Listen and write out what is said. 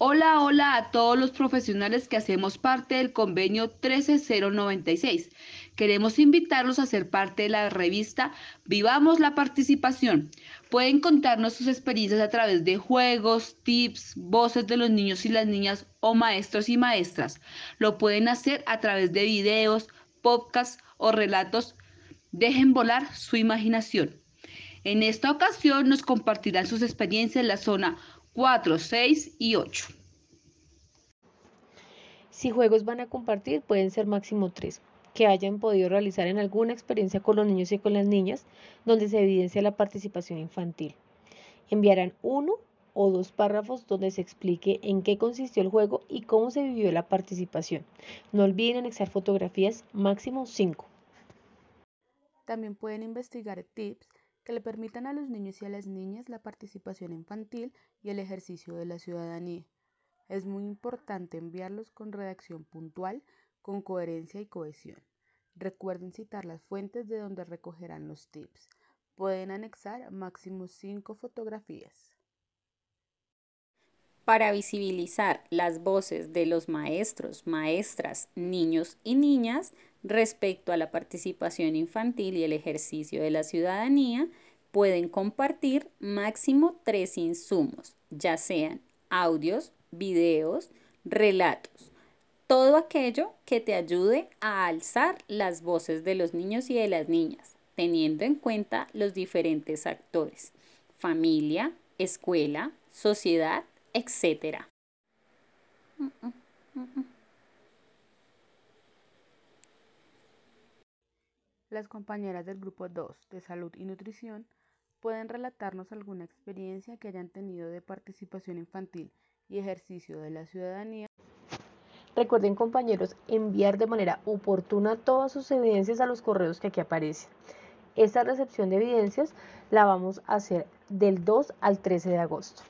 Hola, hola a todos los profesionales que hacemos parte del convenio 13096. Queremos invitarlos a ser parte de la revista Vivamos la Participación. Pueden contarnos sus experiencias a través de juegos, tips, voces de los niños y las niñas o maestros y maestras. Lo pueden hacer a través de videos, podcasts o relatos. Dejen volar su imaginación. En esta ocasión nos compartirán sus experiencias en la zona 4, 6 y 8. Si juegos van a compartir, pueden ser máximo tres que hayan podido realizar en alguna experiencia con los niños y con las niñas donde se evidencia la participación infantil. Enviarán uno o dos párrafos donde se explique en qué consistió el juego y cómo se vivió la participación. No olviden anexar fotografías máximo cinco. También pueden investigar tips que le permitan a los niños y a las niñas la participación infantil y el ejercicio de la ciudadanía. Es muy importante enviarlos con redacción puntual, con coherencia y cohesión. Recuerden citar las fuentes de donde recogerán los tips. Pueden anexar máximo cinco fotografías. Para visibilizar las voces de los maestros, maestras, niños y niñas, respecto a la participación infantil y el ejercicio de la ciudadanía, pueden compartir máximo tres insumos, ya sean audios, videos, relatos, todo aquello que te ayude a alzar las voces de los niños y de las niñas, teniendo en cuenta los diferentes actores, familia, escuela, sociedad, etc. Las compañeras del grupo 2 de salud y nutrición pueden relatarnos alguna experiencia que hayan tenido de participación infantil y ejercicio de la ciudadanía. Recuerden compañeros enviar de manera oportuna todas sus evidencias a los correos que aquí aparecen. Esta recepción de evidencias la vamos a hacer del 2 al 13 de agosto.